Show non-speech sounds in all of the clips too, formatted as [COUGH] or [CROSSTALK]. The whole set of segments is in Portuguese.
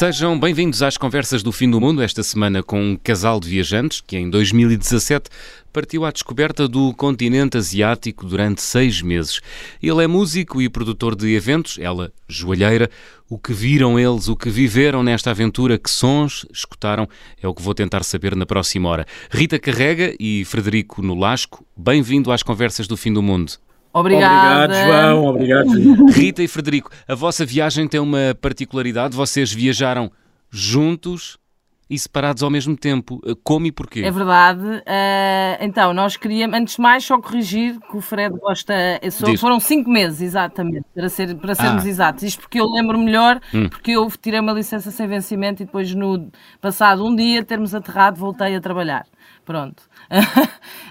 Sejam bem-vindos às conversas do fim do mundo, esta semana com um casal de viajantes que em 2017 partiu à descoberta do continente asiático durante seis meses. Ele é músico e produtor de eventos, ela joalheira. O que viram eles, o que viveram nesta aventura, que sons escutaram, é o que vou tentar saber na próxima hora. Rita Carrega e Frederico Nolasco, bem-vindo às conversas do fim do mundo. Obrigada. Obrigado, João. Obrigado. [LAUGHS] Rita e Frederico, a vossa viagem tem uma particularidade. Vocês viajaram juntos e separados ao mesmo tempo. Como e porquê? É verdade. Uh, então, nós queríamos, antes de mais, só corrigir que o Fred gosta. Só, foram cinco meses, exatamente, para, ser, para sermos ah. exatos. Isto porque eu lembro melhor, hum. porque eu tirei uma licença sem vencimento e depois, no passado um dia, termos aterrado, voltei a trabalhar. Pronto.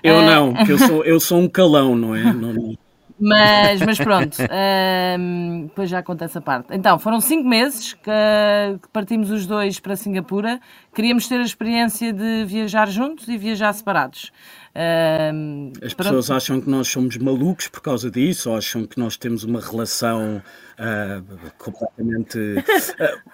Eu [LAUGHS] não, porque eu sou, eu sou um calão, não é? Não, não. Mas, mas pronto, um, depois já acontece a parte. Então, foram cinco meses que, partimos os dois para Singapura. Queríamos ter a experiência de viajar juntos e viajar separados. Um, As pessoas acham que nós somos malucos por causa disso, ou acham que nós temos uma relação uh, completamente.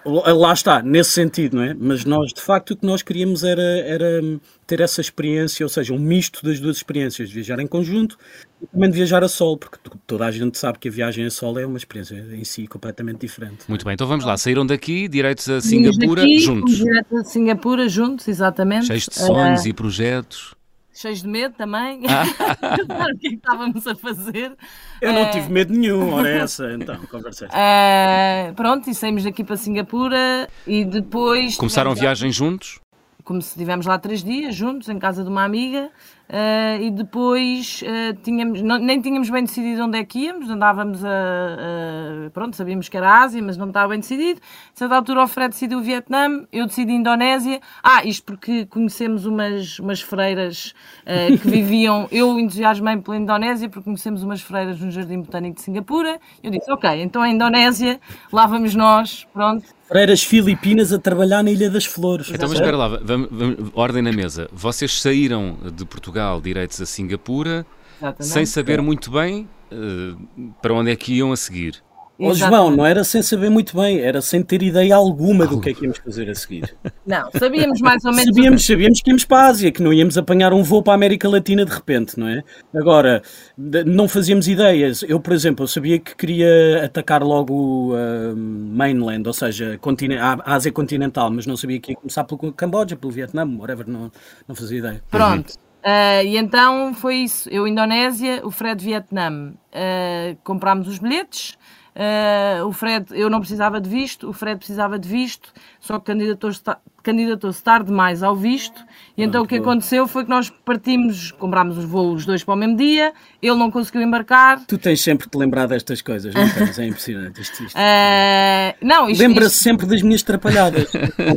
Uh, lá está, nesse sentido, não é? Mas nós, de facto, o que nós queríamos era, era ter essa experiência, ou seja, um misto das duas experiências, de viajar em conjunto e também de viajar a solo, porque toda a gente sabe que a viagem a solo é uma experiência em si completamente diferente. Muito bem, então vamos lá, saíram daqui, direitos a Singapura daqui, juntos. Direto a Singapura juntos, exatamente. Cheios de sonhos uh, e projetos cheios de medo também. [LAUGHS] Ah. o que é que estávamos a fazer? Eu não uh, tive medo nenhum, ora é essa, então, conversei. Uh, pronto, e saímos daqui para Singapura e depois. Começaram a viagem juntos? Como se estivemos lá três dias juntos, em casa de uma amiga. Uh, e depois uh, tínhamos, não, nem tínhamos bem decidido onde é que íamos, andávamos a, a, Pronto, sabíamos que era a Ásia, mas não estava bem decidido. A certa altura o Fred decidiu o Vietnã, eu decidi a Indonésia. Ah, isto porque conhecemos umas, umas freiras uh, que viviam. [LAUGHS] Eu entusiasmei pela Indonésia porque conhecemos umas freiras no Jardim Botânico de Singapura. Eu disse, ok, então a Indonésia, lá vamos nós, pronto. Freiras filipinas a trabalhar na Ilha das Flores. Então, mas espera lá, vamos, vamos, ordem na mesa. Vocês saíram de Portugal direitos a Singapura Exatamente. sem saber muito bem uh, para onde é que iam a seguir. Oh, João, não era sem saber muito bem, era sem ter ideia alguma do que é que íamos fazer a seguir. [LAUGHS] Não, sabíamos mais ou menos. Sabíamos, sabíamos que íamos para a Ásia, que não íamos apanhar um voo para a América Latina de repente, não é? Agora, não fazíamos ideias. Eu, por exemplo, eu sabia que queria atacar logo o uh, mainland, ou seja, a Ásia continental, mas não sabia que ia começar pelo Camboja, pelo Vietnã, whatever, não, não fazia ideia. Pronto. Uh, e então foi isso. Eu, Indonésia, o Fred, Vietnã. Uh, comprámos os bilhetes. Uh, o Fred, eu não precisava de visto, o Fred precisava de visto, só que candidatou-se candidatou-se tarde demais ao visto, e então o que aconteceu foi que nós partimos, comprámos os voos dois para o mesmo dia, ele não conseguiu embarcar. Tu tens sempre de lembrar destas coisas, não tens? É impressionante isto. isto. Uh, [LAUGHS] não, Lembra-se isto... sempre das minhas trapalhadas.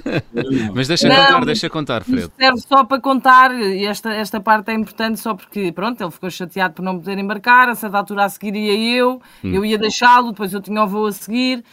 [LAUGHS] Mas deixa não, contar, deixa contar, Fred. serve só para contar, e esta, esta parte é importante só porque, pronto, ele ficou chateado por não poder embarcar, a certa altura a seguir ia eu, hum. eu ia deixá-lo, depois eu tinha o voo a seguir.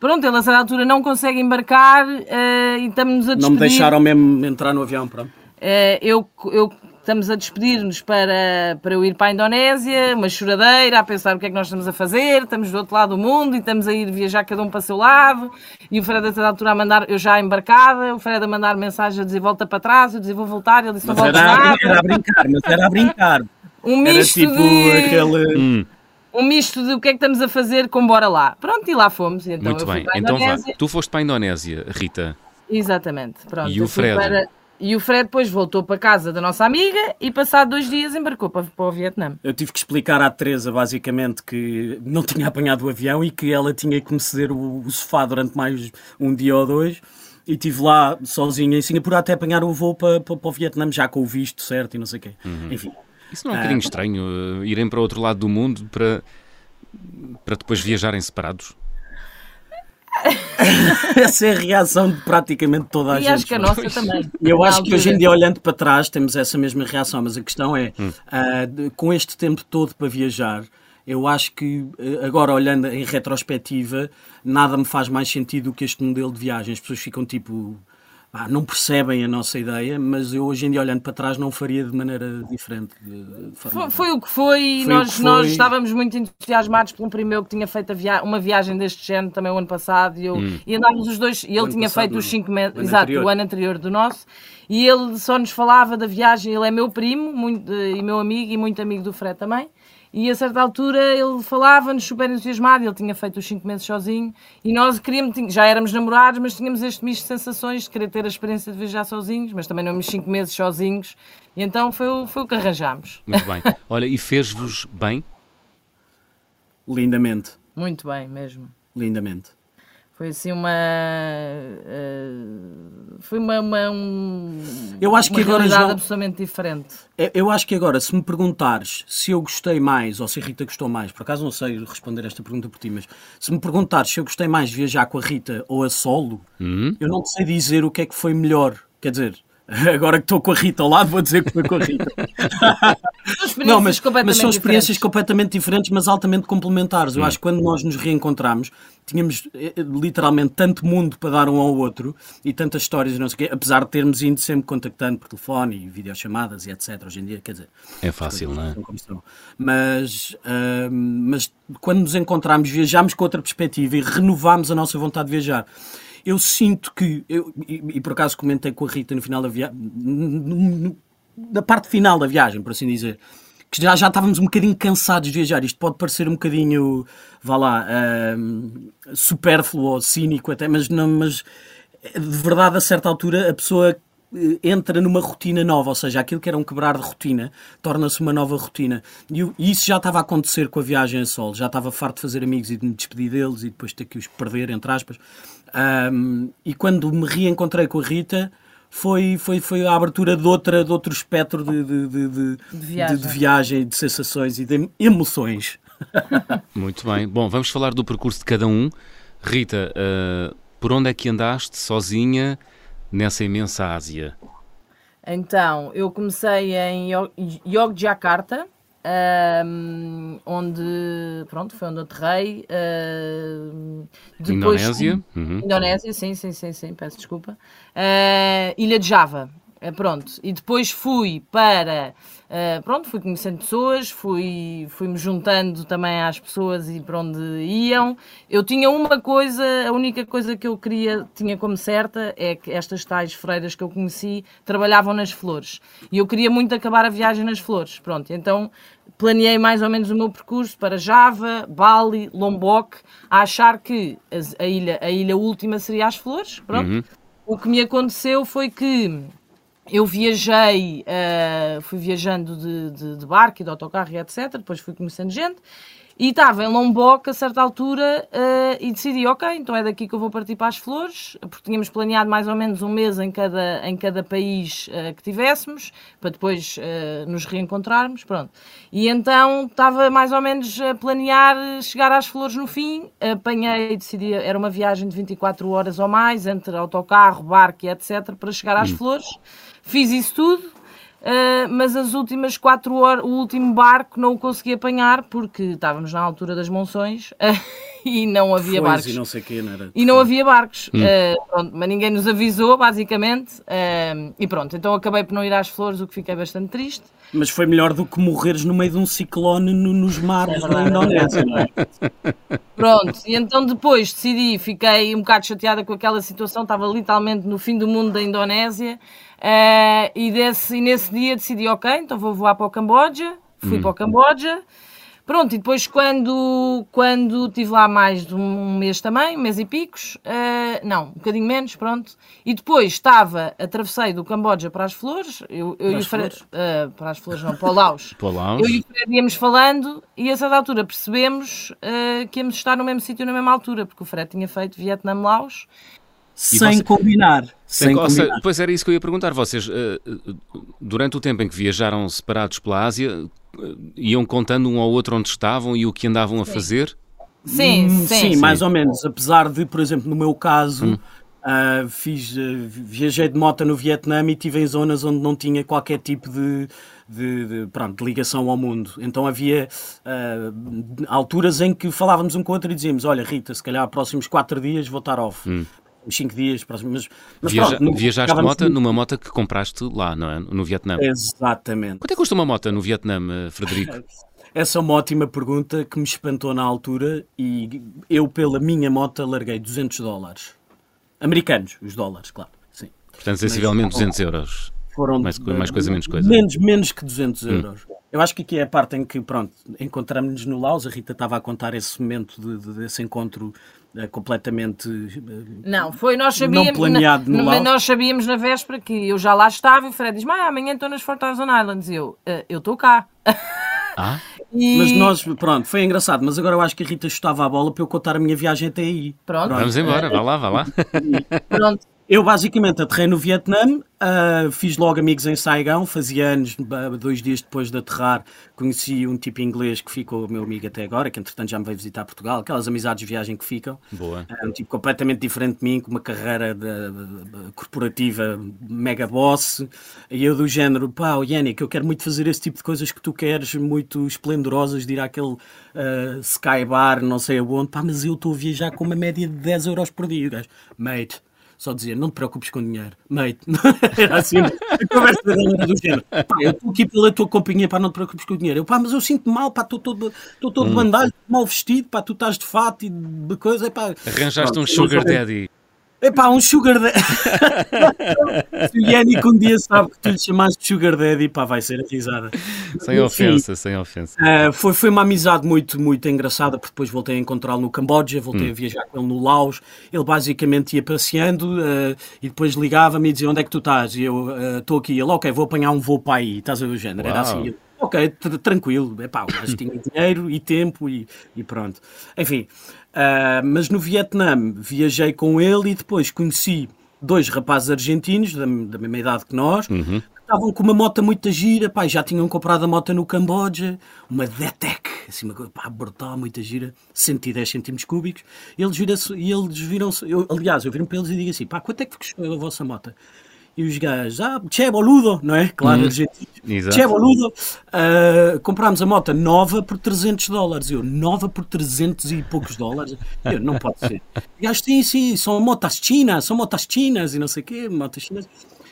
Pronto, ele a certa altura não consegue embarcar uh, e estamos a despedir. Não me deixaram mesmo entrar no avião, pronto. Uh, eu, eu estamos a despedir-nos para, para eu ir para a Indonésia, uma choradeira, a pensar o que é que nós estamos a fazer, estamos do outro lado do mundo e estamos a ir viajar cada um para o seu lado, e o Fred a certa altura a mandar, eu já embarcada, o Fred a mandar mensagem a dizer volta para trás, eu dizia vou voltar, ele disse não volta era, era a brincar, mas era a brincar. Um misto era tipo de... aquele... Hum um misto de o que é que estamos a fazer com bora lá. Pronto, e lá fomos. Então Muito bem, então vá. Tu foste para a Indonésia, Rita. Exatamente. Pronto, e o Fred? Para... E o Fred depois voltou para casa da nossa amiga e passado dois dias embarcou para, para o Vietnã. Eu tive que explicar à Teresa basicamente que não tinha apanhado o avião e que ela tinha que me ceder o, o sofá durante mais um dia ou dois e estive lá sozinha em Singapura até apanhar o voo para, para, para o Vietnã já com o visto certo e não sei o quê. Uhum. Enfim, isso não é um bocadinho ah, estranho, uh, irem para outro lado do mundo para, para depois viajarem separados? [LAUGHS] Essa é a reação de praticamente toda a e gente. E acho que a nossa também. Eu acho que hoje em dia, olhando para trás, temos essa mesma reação, mas a questão é, hum. uh, com este tempo todo para viajar, eu acho que, uh, agora olhando em retrospectiva, nada me faz mais sentido do que este modelo de viagem. As pessoas ficam tipo ah, não percebem a nossa ideia, mas eu hoje em dia, olhando para trás, não faria de maneira diferente. De, foi, foi, o que foi, foi nós, foi. nós estávamos muito entusiasmados por um primo meu que tinha feito via uma viagem deste género também o ano passado e, eu, hum. e andávamos os dois, e ele tinha feito os 5 meses, exato, anterior. o ano anterior do nosso, e ele só nos falava da viagem, ele é meu primo muito, e meu amigo e muito amigo do Fred também. E a certa altura ele falava-nos super entusiasmado, ele tinha feito os 5 meses sozinho e nós queríamos, já éramos namorados, mas tínhamos este misto de sensações de querer ter a experiência de viajar sozinhos, mas também não íamos 5 meses sozinhos e então foi, o, foi o que arranjámos. Muito bem. [LAUGHS] Olha, e fez-vos bem? Lindamente. Muito bem, mesmo. Lindamente. Foi assim uma. Uh, foi uma. uma um, eu acho que agora já. absolutamente diferente. É, eu acho que agora, se me perguntares se eu gostei mais ou se a Rita gostou mais, por acaso não sei responder esta pergunta por ti, mas se me perguntares se eu gostei mais de viajar com a Rita ou a solo, uhum. eu não sei dizer o que é que foi melhor. Quer dizer, [LAUGHS] Agora que estou com a Rita ao lado, vou dizer que foi com a Rita. [LAUGHS] não, mas, mas, são experiências diferentes. completamente diferentes, mas altamente complementares. Eu hum. acho que quando nós nos reencontramos, tínhamos eh, literalmente tanto mundo para dar um ao outro e tantas histórias, não sei quê, apesar de termos ido sempre contactando por telefone e videochamadas e etc. Hoje em dia, quer dizer. É fácil, não é? Mas, uh, mas quando nos encontramos, viajámos com outra perspectiva e renovámos a nossa vontade de viajar eu sinto que, eu, e, e, por acaso comentei com a Rita no final da viagem, na parte final da viagem, por assim dizer, que já, já estávamos um bocadinho cansados de viajar. Isto pode parecer um bocadinho, vá lá, uh, supérfluo ou cínico até, mas, não, mas de verdade, a certa altura, a pessoa entra numa rotina nova, ou seja, aquilo que era um quebrar de rotina torna-se uma nova rotina. E, isso já estava a acontecer com a viagem a solo. Já estava farto de fazer amigos e de me despedir deles e depois ter que os perder, entre aspas. Um, e quando me reencontrei com a Rita, foi, foi, foi a abertura de, outra, de outro espectro de, de, de, de, viagem. de, de viagem, de sensações e de emoções. [LAUGHS] Muito bem. Bom, vamos falar do percurso de cada um. Rita, uh, por onde é que andaste sozinha nessa imensa Ásia? Então, eu comecei em Yogyakarta, um, onde pronto foi onde eu aterrei uh, depois, Indonésia uhum. Indonésia sim sim sim sim peço desculpa uh, Ilha de Java uh, pronto e depois fui para Uh, pronto, fui conhecendo pessoas, fui, fui-me juntando também às pessoas e para onde iam. Eu tinha uma coisa, a única coisa que eu queria, tinha como certa, é que estas tais freiras que eu conheci trabalhavam nas flores. E eu queria muito acabar a viagem nas flores. Pronto, então planeei mais ou menos o meu percurso para Java, Bali, Lombok, a achar que a, a ilha, a ilha última seria as flores. Pronto. Uhum. O que me aconteceu foi que eu viajei, uh, fui viajando de, de, de, barco e de autocarro e etc. Depois fui conhecendo gente. E estava em Lombok a certa altura uh, e decidi, ok, então é daqui que eu vou partir para as flores, porque tínhamos planeado mais ou menos um mês em cada, em cada país uh, que tivéssemos, para depois nos reencontrarmos, pronto. E então estava mais ou menos a planear chegar às flores no fim, apanhei, decidi, era uma viagem de 24 horas ou mais, entre autocarro, barco e etc, para chegar às hum. flores. Fiz isso tudo, uh, mas as últimas quatro horas, o último barco não o consegui apanhar porque estávamos na altura das monções uh, [LAUGHS] e não havia barcos. E não sei quê, não era? E não havia barcos. Hum. Uh, pronto, mas ninguém nos avisou, basicamente. e pronto, então acabei por não ir às flores, o que fiquei bastante triste. Mas foi melhor do que morreres no meio de um ciclone no, nos mares é da Indonésia, não é? Pronto, e então depois decidi, fiquei um bocado chateada com aquela situação, estava literalmente no fim do mundo da Indonésia. Uh, e, desse, e nesse dia decidi, ok, então vou voar para o Camboja. Fui hum. para o Camboja. Pronto, e depois quando, quando estive lá mais de um mês também, um mês e picos, uh, não, um bocadinho menos, pronto. E depois estava, atravessei do Camboja para as flores, eu, eu para, as flores? Uh, para as flores não, para o Laos. [LAUGHS] para o Laos. Eu e o Fred íamos falando e a certa altura percebemos uh, que íamos estar no mesmo sítio na mesma altura, porque o Fred tinha feito Vietnã-Laos sem você... combinar. Sem, combinar. Pois era isso que eu ia perguntar. Vocês, eh, durante o tempo em que viajaram separados pela Ásia, eh, iam contando um ao outro onde estavam e o que andavam a fazer? Sim, sim, hum, sim, sim, mais ou menos. Apesar de, por exemplo, no meu caso, hum. uh, fiz, uh, viajei de moto no Vietnã e estive em zonas onde não tinha qualquer tipo de, de, de, pronto, de ligação ao mundo. Então havia uh, alturas em que falávamos um com o outro e dizíamos: Olha, Rita, se calhar próximos quatro dias vou estar off. Hum uns 5 dias, mas, mas Viaja, pronto, Viajaste de moto numa moto que compraste lá, não é? No Vietnã. Exatamente. Quanto é que custa uma moto no Vietnã, Frederico? [LAUGHS] Essa é uma ótima pergunta que me espantou na altura e eu, pela minha moto, larguei 200 dólares. Americanos, os dólares, claro. Sim. Portanto, sensivelmente 200 euros. Foram mais, mais coisa, menos coisa. Menos, menos que 200 hum. euros. Hum. Eu acho que aqui é a parte em que, pronto, encontramos-nos no Laos. A Rita estava a contar esse momento de, de, desse encontro completamente. Uh, não, foi, nós sabíamos. Não planeado na, no Laos. Nós sabíamos na véspera que eu já lá estava e o Fred diz: Mas amanhã estou nas Fort Islands. E eu, uh, eu estou cá. Ah? [LAUGHS] E... Mas nós, pronto, foi engraçado, mas agora eu acho que a Rita chutava a bola para eu contar a minha viagem até aí. Pronto. pronto. Vamos embora, vá lá, vá lá. Pronto. Eu basicamente aterrei no Vietnã, uh, fiz logo amigos em Saigão, fazia anos, dois dias depois de aterrar, conheci um tipo inglês que ficou meu amigo até agora, que entretanto já me veio visitar Portugal, aquelas amizades de viagem que ficam. Boa. Uh, um tipo completamente diferente de mim, com uma carreira de, de, corporativa mega boss, e eu do género, pá, Yannick, eu quero muito fazer esse tipo de coisas que tu queres, muito esplendorosas, de ir àquele uh, sky bar, não sei aonde, pá, mas eu estou a viajar com uma média de 10 euros por dia, gajo, mate só dizia, não te preocupes com dinheiro, mate. [LAUGHS] Era assim, a conversa do género. Pá, eu estou aqui pela tua companhia, pá, não te preocupes com o dinheiro. Eu, pá, mas eu sinto mal, pá, estou todo, estou todo hum. mal vestido, pá, tu estás de fato e de coisa, pá. Arranjaste um sugar daddy. Epá, um sugar daddy. [LAUGHS] Se o Yannick um dia sabe que tu lhe chamaste de sugar daddy, pá, vai ser a risada. Sem Enfim, ofensa, sem ofensa. Uh, foi, foi uma amizade muito, muito engraçada, porque depois voltei a encontrá-lo no Camboja, voltei hum. a viajar com ele no Laos. Ele basicamente ia passeando uh, e depois ligava-me e dizia onde é que tu estás? E eu estou uh, aqui. Ele, ok, vou apanhar um voo para aí. Estás a ver o género? Uau. Era assim. Ok, tranquilo. Epá, o gajo tinha dinheiro e tempo e, e pronto. Enfim... Uh, mas no Vietnã viajei com ele e depois conheci dois rapazes argentinos da, da mesma idade que nós, uhum. que estavam com uma moto muito gira, pá, já tinham comprado a moto no Camboja, uma DTEC, assim, uma coisa, pá, brutal, muito gira, 110 centímetros cúbicos, e eles, eles viram-se, aliás, eu viro para eles e digo assim, pá, quanto é que custou a vossa moto? E os gajos, ah, che boludo, não é? Claro, uhum. che boludo. Uh, comprámos a moto nova por 300 dólares. Eu, nova por 300 e poucos dólares? Eu, não pode ser. E gajos, sim, sim, são motas chinas, são motas chinas e não sei o quê, motas chinas.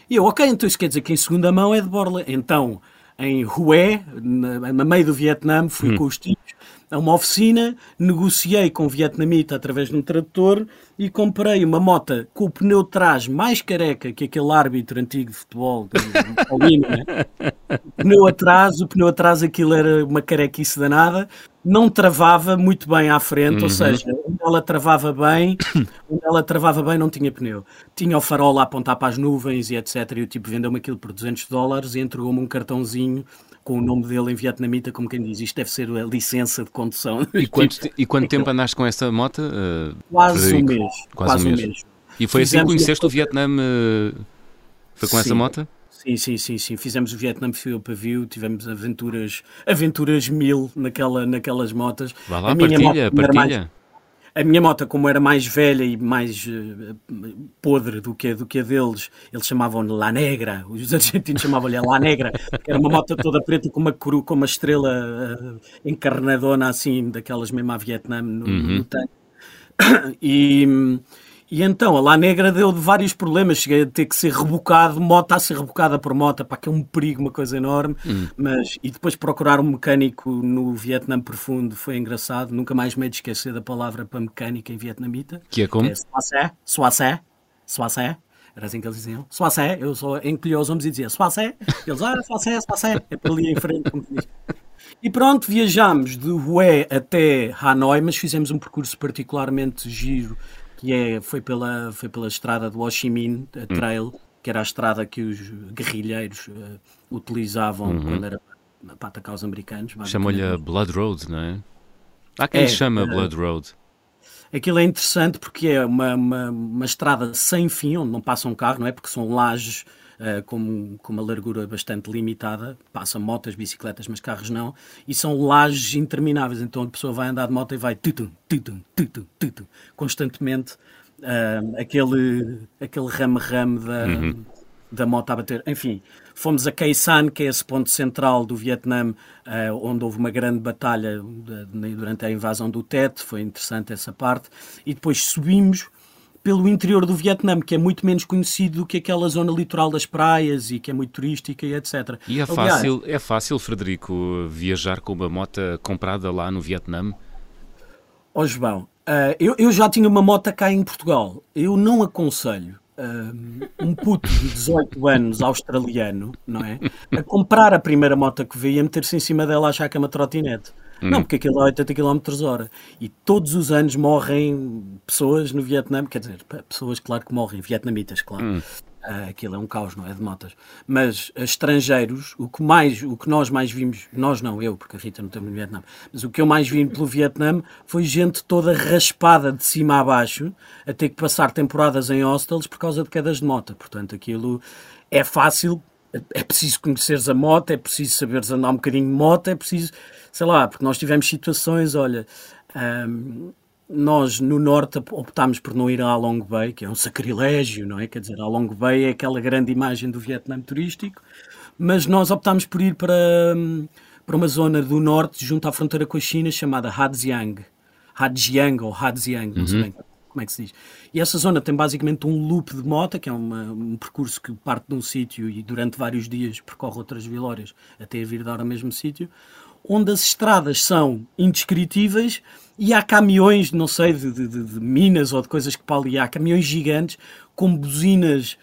E eu, ok, então isso quer dizer que em segunda mão é de borla. Então, em Hue, no meio do Vietnã, fui hum. com os tipos a uma oficina, negociei com o vietnamita através de um tradutor e comprei uma moto com o pneu de trás mais careca que aquele árbitro antigo de futebol, Paulino, né? o pneu atrás, o pneu atrás aquilo era uma carequice danada, não travava muito bem à frente, uhum. ou seja, onde ela travava bem, [COUGHS] onde ela travava bem não tinha pneu. Tinha o farol a apontar para as nuvens e etc. E o tipo vendeu-me aquilo por 200 dólares e entregou-me um cartãozinho com o nome dele em vietnamita, como quem diz, isto deve ser a licença de condução. E [LAUGHS] quanto, e quanto tempo andaste com essa moto? Uh, quase um mês. Quase, quase um mês. mês. E foi assim Fizemos assim que conheceste o Vietnã? Uh, foi com sim. essa moto? Sim, sim, sim, sim. Fizemos o Vietnam Fio Pavio, tivemos aventuras, aventuras mil naquela, naquelas motas. Vá lá, a partilha, partilha. A minha moto, como era mais velha e mais uh, podre do que, do que a deles, eles chamavam-lhe La Negra, os [LAUGHS] argentinos chamavam-lhe La Negra, que era uma moto toda preta com uma, cru, com uma estrela uh, encarnadona assim, daquelas mesmo à Vietnã no, uhum. no tanque. [COUGHS] E, e então a La Negra deu de vários problemas, cheguei a ter que ser rebocado, moto a ser rebocada por moto, para que é um perigo, uma coisa enorme. Hum. Mas, e depois procurar um mecânico no Vietnã profundo foi engraçado, nunca mais me de esquecer da palavra para mecânica em vietnamita. Que é como? É Soissé, Soissé. Era assim que eles diziam. Soissé, eu só encolhia os ombros e dizia Soissé. Eles, ah, Soissé, Soissé. É para ali em frente, como diz. E pronto, viajámos de Hue até Hanoi, mas fizemos um percurso particularmente giro que é, foi, pela, foi pela estrada do Ho Chi Minh hum. Trail, hum. que era a estrada que os guerrilheiros uh, utilizavam uhum. quando era para atacar os americanos. Chamam-lhe Blood Road, não é? Há quem é, chama uh, Blood Road. Aquilo é interessante porque é uma, uma, uma, estrada sem fim, onde não passa um carro, não é? Porque são lajes uh, com, com uma largura bastante limitada, passam motas, bicicletas, mas carros não, e são lajes intermináveis, então a pessoa vai andar de moto e vai tutum, tutum, tutum, tutum, constantemente uh, aquele, aquele rame-rame da, uhum. da moto a bater. Enfim, fomos a Khe San, que é esse ponto central do Vietnã, uh, onde houve uma grande batalha durante a invasão do Tet, foi interessante essa parte, e depois subimos pelo interior do Vietnã, que é muito menos conhecido do que aquela zona litoral das praias e que é muito turística e etc. E é Aliás, fácil, é fácil, Frederico, viajar com uma moto comprada lá no Vietnã? Ó oh, João, uh, eu, eu já tinha uma moto cá em Portugal. Eu não aconselho uh, um puto de 18 [LAUGHS] anos australiano, não é? A comprar a primeira moto que vê e a meter-se em cima dela achar que é uma trotinete. Hum. Não, porque aquilo é 80 km hora. E todos os anos morrem pessoas no Vietnã, quer dizer, pessoas, claro que morrem, vietnamitas, claro. Hum. Uh, aquilo é um caos, não é? De motas. Mas uh, estrangeiros, o que, mais, o que nós mais vimos, nós não, eu, porque a Rita não estamos no Vietnã, mas o que eu mais vi pelo Vietnã foi gente toda raspada de cima a baixo, a ter que passar temporadas em hostels por causa de quedas de moto. Portanto, aquilo é fácil, é preciso conheceres a moto, é preciso saberes andar um bocadinho de moto, é preciso, sei lá, porque nós tivemos situações, olha. Um, nós no norte optámos por não ir a Long Bay, que é um sacrilégio, não é? Quer dizer, a Long Bay é aquela grande imagem do Vietnã turístico, mas nós optámos por ir para, para uma zona do norte, junto à fronteira com a China, chamada Hadziang. Hadziang ou Hadziang, não sei uhum. bem como é que se diz. E essa zona tem basicamente um loop de moto, que é uma, um percurso que parte de um sítio e durante vários dias percorre outras vilórias até vir dar ao mesmo sítio, onde as estradas são indescritíveis e há caminhões, não sei, de, de, de minas ou de coisas que para ali há, caminhões gigantes com buzinas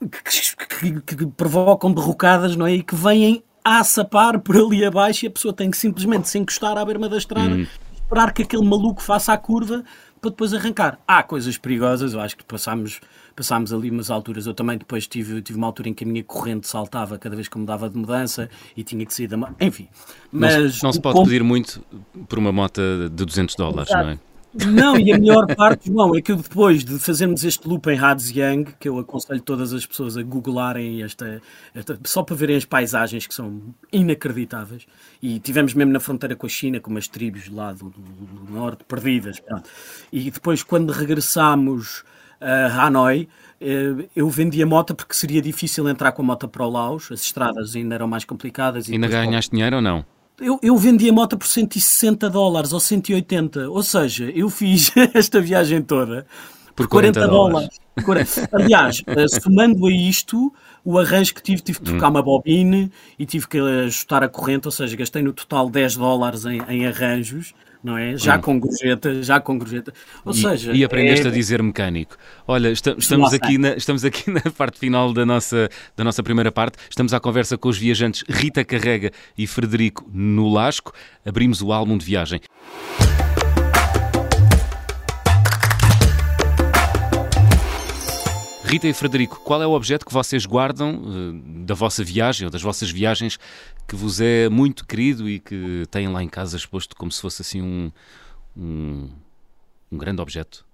que, que, que, provocam derrocadas, não é? E que vêm a sapar por ali abaixo e a pessoa tem que simplesmente se encostar à berma da estrada, hum. esperar que aquele maluco faça a curva para depois arrancar. Há coisas perigosas, eu acho que passámos, passámos ali umas alturas. Eu também depois tive, tive uma altura em que a minha corrente saltava cada vez que mudava de mudança e tinha que sair da. Enfim. Mas não, não se pode pedir muito por uma moto de 200 dólares, Exato. não é? Não, e a melhor parte, João, é que depois de fazermos este loop em Hadziang, que eu aconselho todas as pessoas a googlarem esta, esta, só para verem as paisagens que são inacreditáveis, e tivemos mesmo na fronteira com a China, com umas tribos lá do, do, do norte perdidas, pronto. e depois quando regressámos a Hanoi, eh, eu vendi a moto porque seria difícil entrar com a moto para o Laos, as estradas ainda eram mais complicadas. E ainda ganhaste dinheiro ou não? Eu, eu vendi a moto por 160 dólares ou 180. Ou seja, eu fiz [LAUGHS] esta viagem toda por 40, 40 dólares. dólares. Aliás, eh, somando a isto, o arranjo que tive, tive que trocar hum. uma bobine e tive que ajustar a corrente, ou seja, gastei no total 10 dólares em, em arranjos não é? Já hum. com gorjeta, já com gorjeta. Ou e, seja. E aprendeste é... a dizer mecânico. Olha, estamos, aqui na, estamos aqui [LAUGHS] na parte final da nossa, da nossa primeira parte. Estamos à conversa com os viajantes Rita Carrega e Frederico Nolasco. Abrimos o álbum de viagem. Rita e Frederico, qual é o objeto que vocês guardam uh, da vossa viagem ou das vossas viagens que vos é muito querido e que têm lá em casa exposto como se fosse assim um, um, um grande objeto?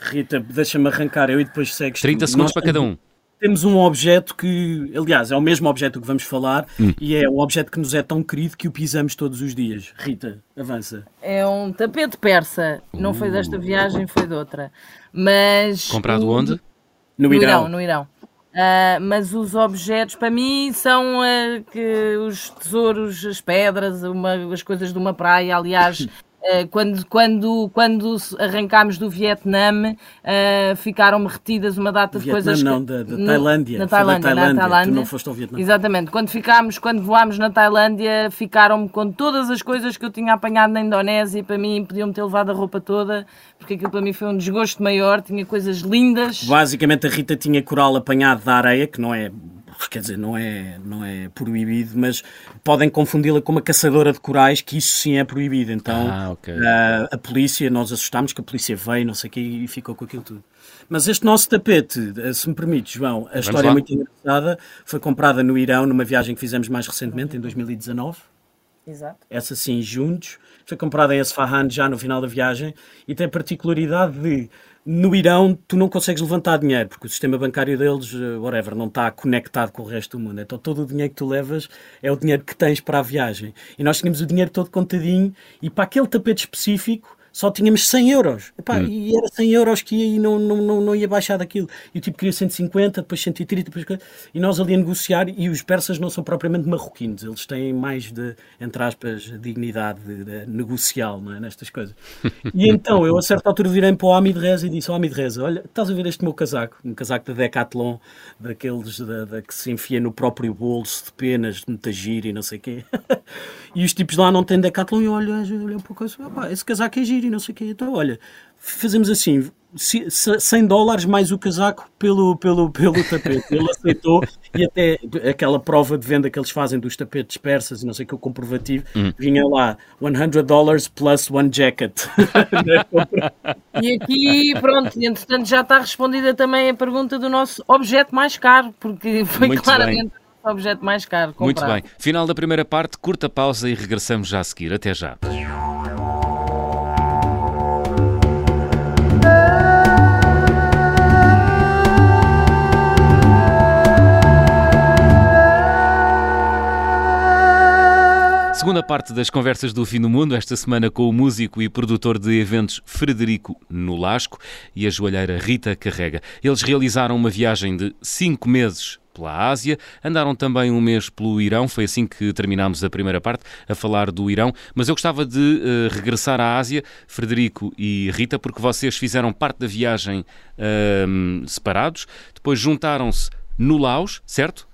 Rita, deixa-me arrancar eu e depois segues. 30 tu. segundos Nós para cada um. Temos um objeto que, aliás, é o mesmo objeto que vamos falar hum. e é um objeto que nos é tão querido que o pisamos todos os dias. Rita, avança. É um tapete persa. Não foi desta viagem, foi de outra. Mas. Comprado onde? No, no Irão. Irão. No Irão. Uh, mas os objetos para mim são uh, que os tesouros, as pedras, uma, as coisas de uma praia. Aliás, [LAUGHS] quando, quando, quando arrancámos do Vietnã, uh, ficaram-me retidas uma data de coisas. Não, da, da Tailândia. Na Tailândia, Tailândia. na Tailândia. Tu não foste ao Vietnã. Exatamente. Quando ficámos, quando voámos na Tailândia, ficaram-me com todas as coisas que eu tinha apanhado na Indonésia. Para mim, podiam-me ter levado a roupa toda, porque aquilo para mim foi um desgosto maior. Tinha coisas lindas. Basicamente, a Rita tinha coral apanhado da areia, que não é quer dizer, não é, não é proibido, mas podem confundi-la com uma caçadora de corais, que isso sim é proibido. Então ah, okay. a, a, polícia, nós assustámos que a polícia veio, não sei o que, e ficou com aquilo tudo. Mas este nosso tapete, eh, se me permite, João, a Vamos história é lá. é muito engraçada. Foi comprada no Irão, numa viagem que fizemos mais recentemente, em 2019. Exato. Essa sim, juntos. Foi comprada em Esfahan já no final da viagem e tem a particularidade de no Irão, tu não consegues levantar dinheiro, porque o sistema bancário deles, eh, whatever, não está conectado com o resto do mundo. Então todo o dinheiro que tu levas é o dinheiro que tens para a viagem. E nós tínhamos o dinheiro todo contadinho e para aquele tapete específico só tínhamos 100 euros. Epá, hum. E era 100 euros que ia e não, não, não, não ia baixar daquilo. E o tipo queria 150, depois 130, depois... e nós ali a negociar. E os persas não são propriamente marroquinos, eles têm mais de, entre aspas, dignidade de, de, negocial é? nestas coisas. E [LAUGHS] então eu a certa altura virei para o Amid Reza e disse: Ó oh, Amid Reza, olha, estás a ver este meu casaco? Um casaco da Decathlon, daqueles da, da, que se enfia no próprio bolso de penas, de muita gira e não sei o quê. [LAUGHS] e os tipos lá não têm Decathlon e olha, olha um pouco assim, esse casaco é giro e não sei o quê. Então, olha, fazemos assim, 100 dólares mais o casaco pelo, pelo, pelo tapete. Ele aceitou e até aquela prova de venda que eles fazem dos tapetes persas e não sei o que, o comprovativo, hum. vinha lá 100 dólares plus one jacket. [LAUGHS] e aqui, pronto, entretanto já está respondida também a pergunta do nosso objeto mais caro, porque foi Muito claramente... Bem. o Objeto mais caro. Comprado. Muito bem. Final da primeira parte, curta pausa e regressamos já a seguir. Até já. Segunda parte das conversas do Fim do Mundo, esta semana com o músico e produtor de eventos Frederico Nolasco e a joalheira Rita Carrega. Eles realizaram uma viagem de cinco meses pela Ásia, andaram também um mês pelo Irão, foi assim que terminámos a primeira parte, a falar do Irão, mas eu gostava de uh, regressar à Ásia, Frederico e Rita, porque vocês fizeram parte da viagem uh, separados, depois juntaram-se no Laos, certo?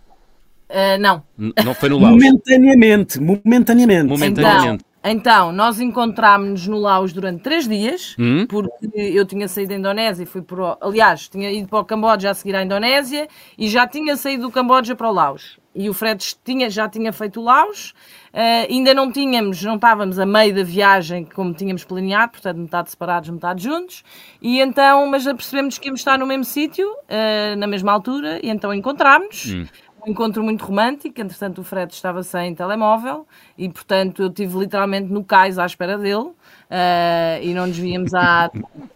Uh, não. N não foi no Laos? momentaneamente, momentaneamente. Momentaneamente. Então, então nós encontrámos-nos no Laos durante três dias, hum? porque eu tinha saído da Indonésia e fui para. Aliás, tinha ido para o Camboja a seguir à Indonésia e já tinha saído do Camboja para o Laos. E o Fred tinha, já tinha feito o Laos, uh, ainda não tínhamos, não estávamos a meio da viagem como tínhamos planeado, portanto, metade separados, metade juntos, e então, mas percebemos que íamos estar no mesmo sítio, uh, na mesma altura, e então encontrámos. Hum um encontro muito romântico, entretanto o Fred estava sem telemóvel e, portanto, eu estive literalmente no cais à espera dele uh, e não nos víamos há...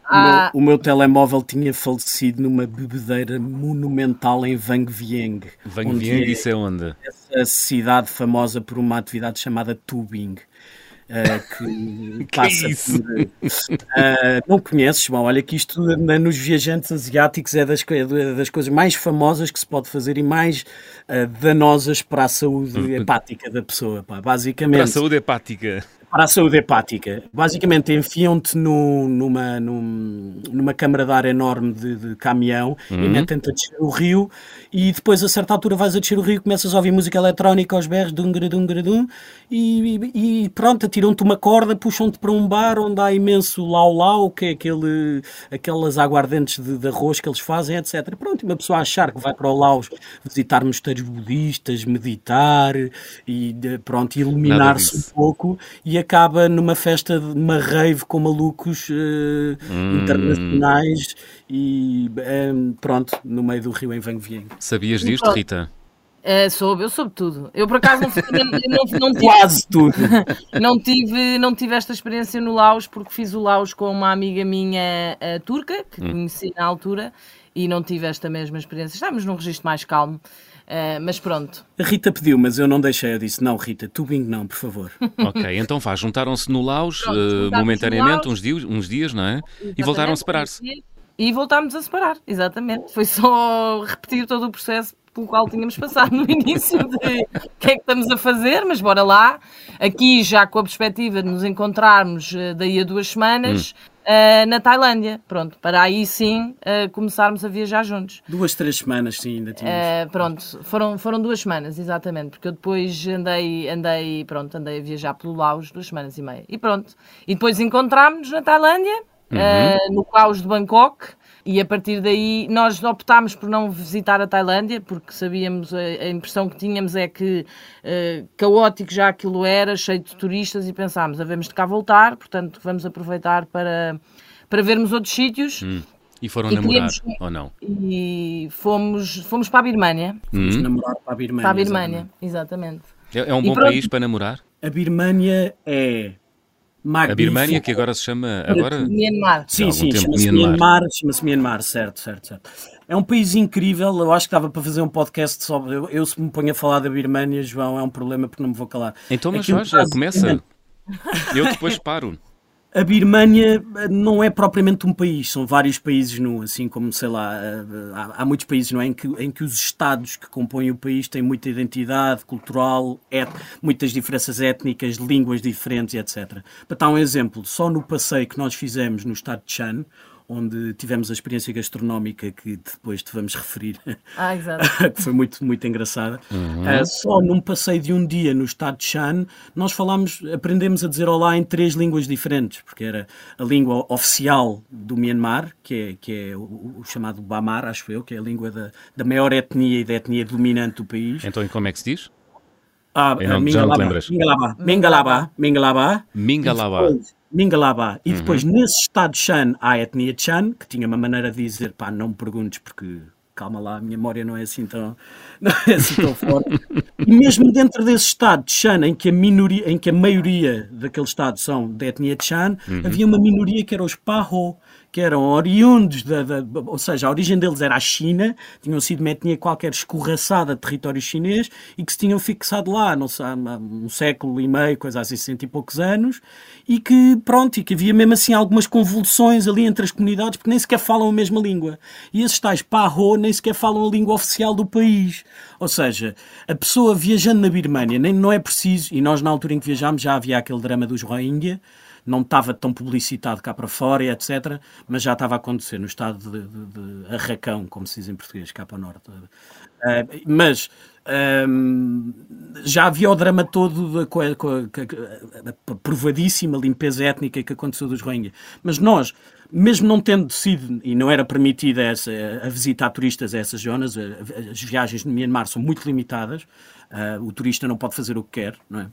há... [LAUGHS] O, meu, o, meu, telemóvel tinha falecido numa bebedeira monumental em Vang Vieng. Vang Vieng, é, isso é onde? Essa cidade famosa por uma atividade chamada tubing. Uh, que, [LAUGHS] que passa isso? Por, uh, não conheces, bom, olha que isto nos viajantes asiáticos é das, é das coisas mais famosas que se pode fazer e mais danosas para a saúde [LAUGHS] hepática da pessoa, pá, basicamente. Para a saúde hepática para a saúde hepática. Basicamente enfiam-te no, numa, num, numa câmara de ar enorme de, de caminhão uhum. e metem-te a descer o rio e depois a certa altura vais a descer o rio começas a ouvir música eletrónica aos berros, dum, dum, dum, e, e pronto, atiram-te uma corda, puxam-te para um bar onde há imenso lau-lau, que é aquele, aquelas aguardentes de, de, arroz que eles fazem, etc. Pronto, uma pessoa achar que vai para o Laos visitar mosteiros budistas, meditar e pronto, iluminar-se um pouco e acaba numa festa, numa rave com malucos uh, hum. internacionais e um, pronto, no meio do rio em Van Vieng. Sabias disto, Rita? Uh, soube, eu soube tudo. Eu por acaso não, não, não, tive, quase tudo. [LAUGHS] não tive, não tive esta experiência no Laos porque fiz o Laos com uma amiga minha uh, turca que hum. conheci na altura e não tive esta mesma experiência. Estávamos num registro mais calmo. Uh, mas pronto. A Rita pediu, mas eu não deixei. Eu disse: não, Rita, tubing não, por favor. [LAUGHS] ok, então faz. Juntaram-se no Laos pronto, uh, momentaneamente, Laos, uns, dias, uns dias, não é? E voltaram a separar-se. E voltámos a separar, exatamente. Foi só repetir todo o processo pelo qual tínhamos passado no [LAUGHS] início de o que é que estamos a fazer, mas bora lá. Aqui já com a perspectiva de nos encontrarmos uh, daí a duas semanas. Hum uh, na Tailândia. Pronto, para aí sim uh, começarmos a viajar juntos. Duas, três semanas, sim, ainda tínhamos. Uh, pronto, foram, foram duas semanas, exatamente, porque eu depois andei, andei, pronto, andei a viajar pelo Laos duas semanas e meia. E pronto. E depois encontrámos-nos na Tailândia, uhum. no caos de Bangkok. E a partir daí nós optámos por não visitar a Tailândia, porque sabíamos, a, a impressão que tínhamos é que uh, caótico já aquilo era, cheio de turistas, e pensámos, havemos de cá voltar, portanto vamos aproveitar para, para vermos outros sítios. Hum. E foram e namorar, queríamos... ou não? E fomos, fomos para a Birmânia. Fomos hum. namorar para a Birmânia. Para a Birmânia, exatamente. exatamente. É, é um bom país para namorar? A Birmânia é A Birmânia, que agora se chama. Agora... Myanmar. Sim, sim, chama-se Myanmar. Chama-se Myanmar, certo, certo, certo. É um país incrível. Eu acho que estava para fazer um podcast sobre. Eu, eu se me ponho a falar da Birmânia, João, é um problema porque não me vou calar. Então, mas já, já começa. Eu depois paro. A Birmânia não é propriamente um país, são vários países no, assim como, sei lá, há, há muitos países não é, em, que, em que os estados que compõem o país têm muita identidade cultural, et, muitas diferenças étnicas, línguas diferentes, etc. Para dar um exemplo, só no passeio que nós fizemos no estado de Chan, onde tivemos a experiência gastronómica que depois te vamos referir, ah, exato. [LAUGHS] que foi muito, muito engraçada. Uhum. Uh, só num passeio de um dia no estado de Shan, nós falámos, aprendemos a dizer olá em três línguas diferentes, porque era a língua oficial do Myanmar, que é, que é o, o chamado Bamar, acho eu, que é a língua da, da maior etnia e da etnia dominante do país. Então, e como é que se diz? Ah, não, Mingalaba, Mingalaba, Mingalaba, Mingalaba. Mingalaba. Mingalaba. E depois, uhum. nesse estado Chan, há a etnia Chan, que tinha uma maneira de dizer, pá, não me perguntes porque calma lá, a minha memória não é assim tão, [LAUGHS] não é assim tão forte. E mesmo dentro desse estado de Chan, em que a, minoria, em que a maioria daquele estado são da etnia Chan, uhum. havia uma minoria que era os Paho, que eram oriundos, da, da, ou seja, a origem deles era a China, tinham sido uma etnia qualquer escorraçada de território chinês e que se tinham fixado lá, não sei, um século e meio, coisa assim, cento e poucos anos, e que, pronto, e que havia mesmo assim algumas convulsões ali entre as comunidades, porque nem sequer falam a mesma língua. E esses tais Pahô nem sequer falam a língua oficial do país. Ou seja, a pessoa viajando na Birmânia, nem, não é preciso, e nós na altura em que viajámos já havia aquele drama dos Rohingya, não estava tão publicitado cá para fora, etc., mas já estava a acontecer no estado de, de, de arracão, como se diz em português, cá para o norte. Uh, mas um, já havia o drama todo da, com a, a, a, a, provadíssima limpeza étnica que aconteceu dos Rohingya. Mas nós, mesmo não tendo sido, e não era permitida essa, a visitar turistas a essas zonas, as viagens no Myanmar são muito limitadas, uh, o turista não pode fazer o que quer, não é?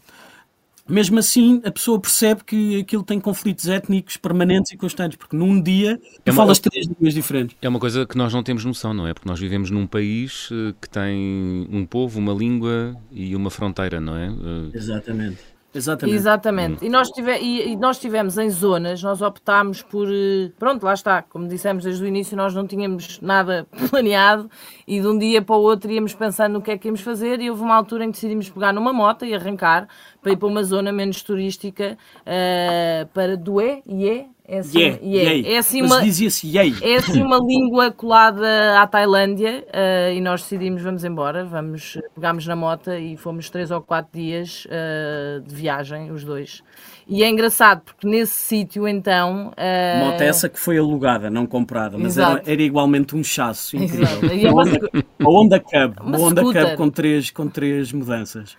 Mesmo assim a pessoa percebe que aquilo tem conflitos étnicos permanentes e constantes, porque num dia é uma, falas três línguas diferentes. É uma coisa que nós não temos noção, não é? Porque nós vivemos num país eh, que tem um povo, uma língua e uma fronteira, não é? Eh, Exatamente. Exatamente. Exatamente. Hum. E, nós tive, e, e, nós tivemos em zonas, nós optámos por. Eh, pronto, lá está. Como dissemos desde o início, nós não tínhamos nada [LAUGHS] planeado e de um dia para o outro íamos pensando no que é que íamos fazer. E houve uma altura em que decidimos pegar numa moto e arrancar para ir para uma zona menos turística uh, para Dué, Ié, é assim, yeah, yeah. É assim uma, dizia-se yeah. É assim uma língua colada à Tailândia uh, e nós decidimos vamos embora, vamos, pegámos na moto e fomos três ou quatro dias uh, de viagem, os dois. E é engraçado porque nesse sítio então. Uh... Moto essa que foi alugada, não comprada, mas era, era, igualmente um chasso incrível. Exato. Uma, uma Honda Cub, [LAUGHS] uma, uma Honda Cub com três, com três mudanças.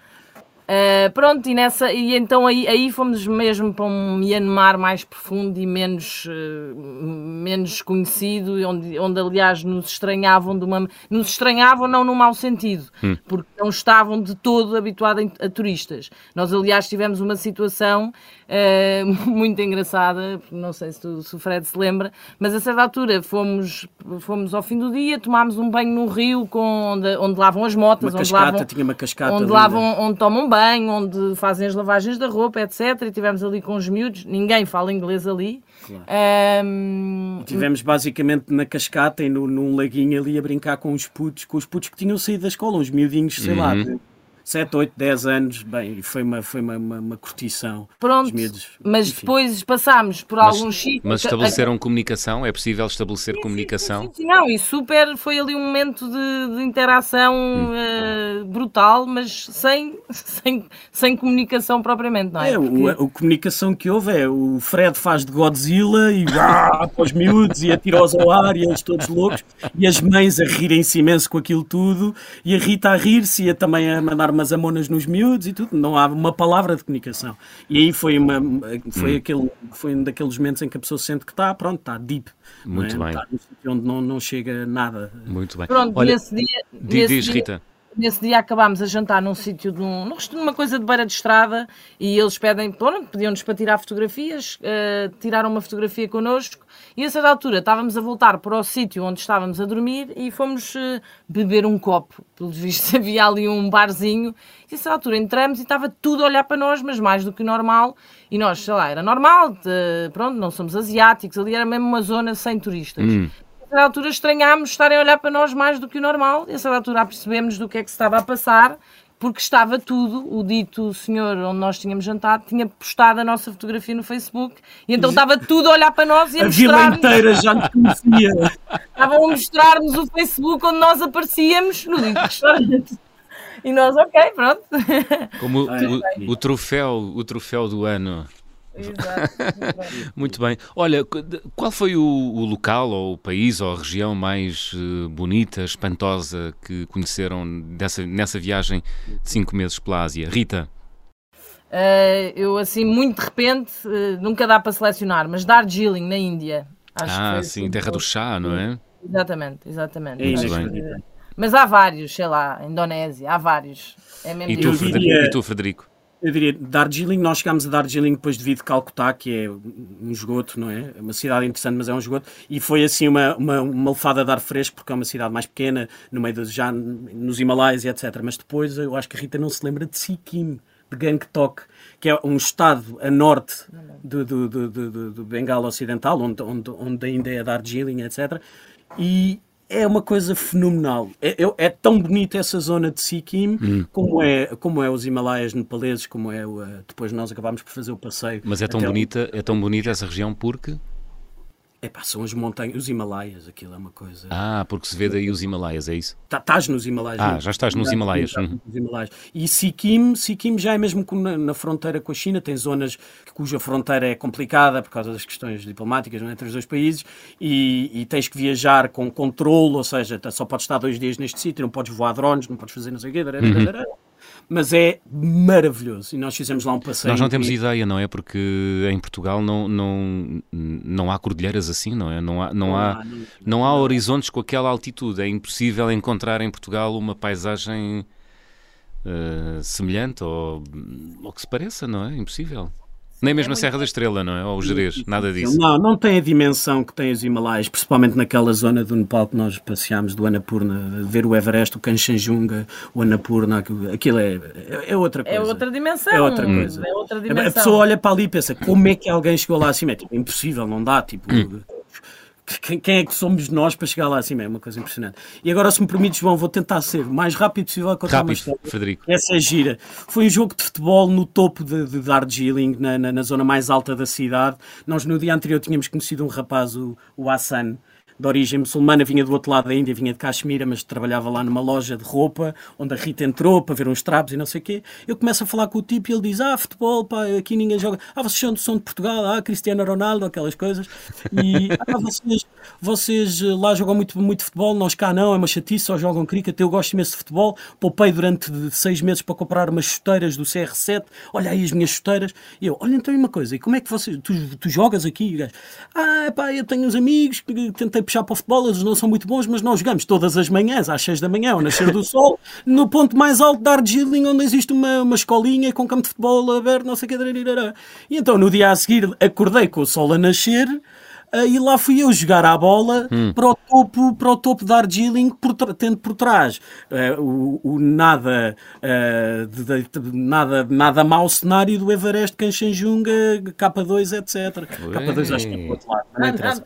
Uh, pronto, e, nessa, e então aí, aí fomos mesmo para um Myanmar mais profundo e menos, uh, menos conhecido, onde, onde aliás nos estranhavam de uma. Nos estranhavam não no mau sentido, hum. porque não estavam de todo habituados a, a turistas. Nós, aliás, tivemos uma situação uh, [LAUGHS] muito engraçada, não sei se, tu, se o Fred se lembra, mas a certa altura fomos, fomos ao fim do dia, tomámos um banho num rio com, onde, onde lavam as motas, uma onde, cascata, lavam, tinha uma cascata onde, lavam, onde tomam banho, onde fazem as lavagens da roupa, etc. E tivemos ali com os miúdos, ninguém fala inglês ali. Claro. Um... Tivemos basicamente na cascata e no, num laguinho ali a brincar com os putos, com os putos que tinham saído da escola, uns miudinhos, sei uhum. lá, 7, 8, 10 anos, bem, foi uma, foi uma, uma, uma curtição. Pronto, medos, mas enfim. depois passámos por mas, alguns sítios. Mas estabeleceram a... comunicação? É possível estabelecer sim, comunicação? Sim, sim, não, e super, foi ali um momento de, de interação hum. uh, brutal, mas sem, [LAUGHS] sem, sem comunicação propriamente, não é? é Porque... a, a, comunicação que houve é o Fred faz de Godzilla e [LAUGHS] para os miúdos e atira-os ao ar e eles todos loucos, e as mães a rirem-se imenso com aquilo tudo, e a Rita a rir-se e a também a mandar umas amonas nos miúdos e tudo, não há uma palavra de comunicação. E aí foi, uma, foi, hum. aquele, foi um daqueles momentos em que a pessoa sente que está, pronto, está deep. Muito é? bem. Está num sítio onde não, não chega nada. Muito bem. Pronto, Olha, nesse dia. Diz, nesse dia, Rita. Nesse dia acabámos a jantar num sítio, de um, numa coisa de beira de estrada, e eles pedem, pediam-nos para tirar fotografias, uh, tiraram uma fotografia connosco, e a certa altura estávamos a voltar para o sítio onde estávamos a dormir e fomos uh, beber um copo. Pelos vistos [LAUGHS] havia ali um barzinho, e a certa altura entramos e estava tudo a olhar para nós, mas mais do que normal, e nós, sei lá, era normal, de, pronto, não somos asiáticos, ali era mesmo uma zona sem turistas. Hum certa altura estranhámos estarem a olhar para nós mais do que o normal, e a certa altura percebemos do que é que se estava a passar porque estava tudo, o dito senhor onde nós tínhamos jantado tinha postado a nossa fotografia no Facebook e então estava tudo a olhar para nós e a, a vila inteira já nos conhecia. Estavam a mostrar-nos o Facebook onde nós aparecíamos no dito restaurante. E nós, ok, pronto. Como o, o, o, troféu, o troféu do ano. Exato. [LAUGHS] Muito bem. Olha, qual foi o, o, local ou o país ou a região mais uh, bonita, espantosa que conheceram dessa, nessa viagem de cinco meses pela Ásia? Rita? Uh, eu, assim, muito de repente, uh, nunca dá para selecionar, mas Darjeeling, na Índia. Acho ah, sim, assim, terra do chá, não é? Exatamente, exatamente. É bem. Que, mas há vários, sei lá, Indonésia, há vários. É mesmo e, tu, Frederico, e tu, Frederico? Eu diria, Darjeeling, nós chegámos a Darjeeling depois de vir de Calcutá, que é um esgoto, não é? é? Uma cidade interessante, mas é um esgoto. E foi assim uma, uma, uma lefada de ar fresco, porque é uma cidade mais pequena, no meio de, já nos Himalaias e etc. Mas depois eu acho que a Rita não se lembra de Sikkim, de Gangtok, que é um estado a norte do, do, do, do, do Bengala Ocidental, onde, onde, onde ainda é Darjeeling, etc. E é uma coisa fenomenal. É, é, é, tão bonita essa zona de Sikkim hum. como, é, como é os Himalaias nepaleses, como é o, eh, depois nós acabámos por fazer o passeio. Mas é tão bonita, é tão bonita essa região porque é pá, são as montanhas, os Himalaias, aquilo é uma coisa. Ah, porque se vê daí os Himalaias, é isso? Tá, estás nos Himalaias. Ah, já estás nos Himalaias. Uhum. nos Himalaias. E Sikkim, Sikkim já é mesmo na, na, fronteira com a China, tem zonas cuja fronteira é complicada por causa das questões diplomáticas é, entre os dois países e, e, tens que viajar com controle, ou seja, só podes estar dois dias neste sítio, não podes voar drones, não podes fazer não sei o quê. Uhum mas é maravilhoso. E nós fizemos lá um passeio. Nós não temos e... ideia, não é? Porque em Portugal não, não, não há cordilheiras assim, não é? Não há, não, não há, há, não, não há horizontes com aquela altitude. É impossível encontrar em Portugal uma paisagem uh, semelhante ou, ou que se pareça, não é? Impossível. Nem mesmo a Serra da Estrela, não é? Ou o Jerez, nada disso. Não, não tem a dimensão que tem os Himalaias, principalmente naquela zona do Nepal que nós passeámos, do Annapurna, ver o Everest, o Kanchenjunga, o Annapurna, aquilo é, é outra é coisa. É outra dimensão. É outra coisa. É outra dimensão. A pessoa olha para ali e pensa, como é que alguém chegou lá acima? É tipo, impossível, não dá, tipo... Hum quem é que somos nós para chegar lá acima? É uma coisa impressionante. E agora, se me permites, João, vou tentar ser o mais rápido possível a contar rápido, uma história. Frederico. Essa é gira. Foi um jogo de futebol no topo de, de Darjeeling, na, na, na, zona mais alta da cidade. Nós, no dia anterior, tínhamos conhecido um rapaz, o, o Hassan, de origem muçulmana, vinha do outro lado da Índia, vinha de Caxemira, mas trabalhava lá numa loja de roupa, onde a Rita entrou para ver uns trapos e não sei o quê. Eu começo a falar com o tipo e ele diz: Ah, futebol, pá, aqui ninguém joga. Ah, vocês são, são de Portugal, ah, Cristiano Ronaldo, aquelas coisas. E [LAUGHS] ah, vocês, vocês eh, lá jogam muito, muito futebol, nós cá não, é uma chatice, só jogam cricket. Eu gosto imenso de futebol, poupei durante seis meses para comprar umas chuteiras do CR7, olha aí as minhas chuteiras. E eu, olha então uma coisa, e como é que vocês, tu, tu jogas aqui? ah, pá, eu tenho uns amigos que tentei puxar para o futebol, eles não são muito bons, mas nós jogamos todas as manhãs, às 6 da manhã, ao nascer do [LAUGHS] sol, no ponto mais alto da Darjeeling, onde existe uma, uma escolinha com campo de futebol aberto, não sei o que. E então, no dia a seguir, acordei com o sol a nascer, e lá fui eu jogar a bola hum. para, o topo, para o topo da Darjeeling, por, tendo por trás uh, o, o, nada, uh, de, de, nada, nada mau cenário do Everest, Kanchenjunga, K2, etc. Ué. K2 acho que é outro lado, não interessa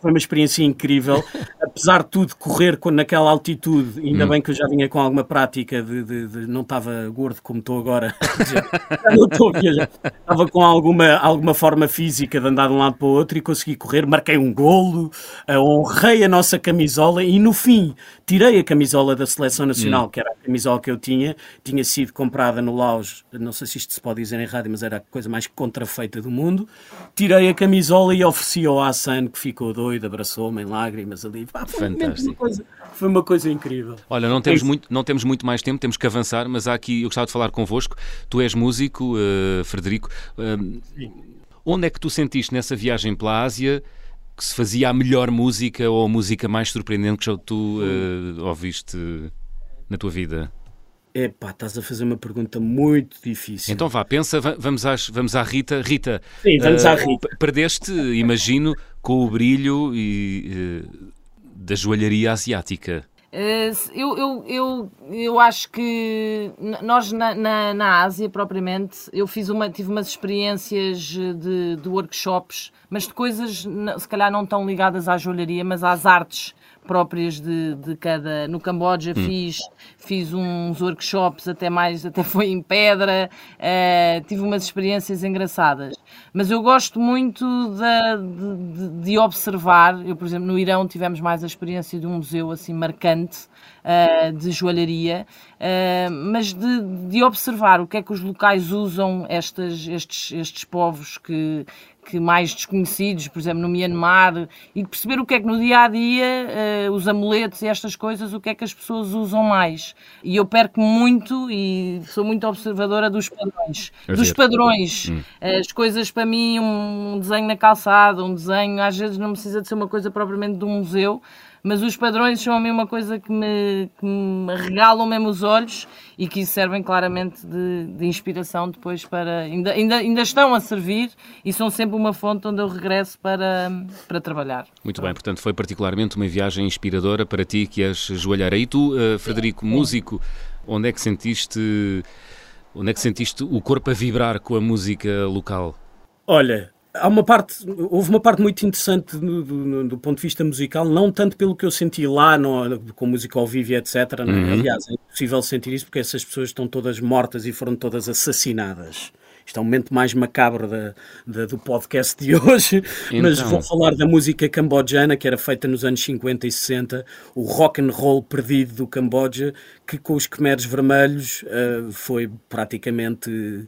foi uma experiência incrível. [LAUGHS] Apesar de tudo, correr com, naquela altitude, ainda hum. bem que eu já vinha com alguma prática de, de, de não estava gordo como estou agora. [LAUGHS] já, não estou já estava com alguma, alguma forma física de andar de um lado para o outro e consegui correr. Marquei um golo, uh, honrei a nossa camisola e no fim tirei a camisola da Seleção Nacional, hum. que era a camisola que eu tinha. Tinha sido comprada no Laos, não sei se isto se pode dizer em rádio, mas era a coisa mais contrafeita do mundo. Tirei a camisola e ofereci ao Hassan, que ficou doido abraçou-me em lágrimas ali. Pá, foi, Fantástico. Uma coisa, foi uma coisa incrível. Olha, não temos, muito, não temos muito mais tempo, temos que avançar, mas há aqui, eu gostava de falar convosco. Tu és músico, uh, Frederico. Uh, onde é que tu sentiste nessa viagem pela Ásia que se fazia a melhor música ou a música mais surpreendente que tu uh, ouviste na tua vida? Epá, estás a fazer uma pergunta muito difícil. Então vá, pensa, vamos, às, vamos à Rita. Rita, Sim, vamos uh, à Rita. Perdeste, imagino, com o brilho e, uh, da joalharia asiática. Uh, eu, eu, eu, eu acho que nós na, na, na, Ásia propriamente eu fiz uma, tive umas experiências de, de workshops, mas de coisas se calhar não tão ligadas à joalharia, mas às artes próprias de, de cada. No Camboja hum. fiz, fiz uns workshops, até mais, até foi em pedra, uh, tive umas experiências engraçadas. Mas eu gosto muito de, de, de, observar. Eu, por exemplo, no Irão tivemos mais a experiência de um museu assim marcante uh, de joalharia, uh, mas de, de, observar o que é que os locais usam estas, estes, estes povos que, que mais desconhecidos, por exemplo, no Myanmar, e perceber o que é que no dia a dia, uh, os amuletos e estas coisas, o que é que as pessoas usam mais. E eu perco muito e sou muito observadora dos padrões. dos padrões. Hum. As coisas para mim, um desenho na calçada, um desenho, às vezes não precisa de ser uma coisa propriamente de um museu, mas os padrões são a mim uma coisa que me, que me regalam mesmo os olhos e que servem claramente de, de, inspiração depois para. Ainda, ainda, ainda estão a servir e são sempre uma fonte onde eu regresso para, para trabalhar. Muito bem, portanto foi particularmente uma viagem inspiradora para ti que és joalheira. E tu, uh, Frederico, sim, músico, onde é que sentiste. Onde é que sentiste o corpo a vibrar com a música local? Olha, há uma parte, houve uma parte muito interessante do, do, do, ponto de vista musical, não tanto pelo que eu senti lá no, com música ao vivo e etc. É? Uhum. Aliás, é impossível sentir isso porque essas pessoas estão todas mortas e foram todas assassinadas. Isto é o momento mais macabro da, da, do podcast de hoje, [LAUGHS] então. mas vou falar da música cambodjana que era feita nos anos 50 e 60, o rock and roll perdido do Camboja, que com os Khmeres vermelhos uh, foi praticamente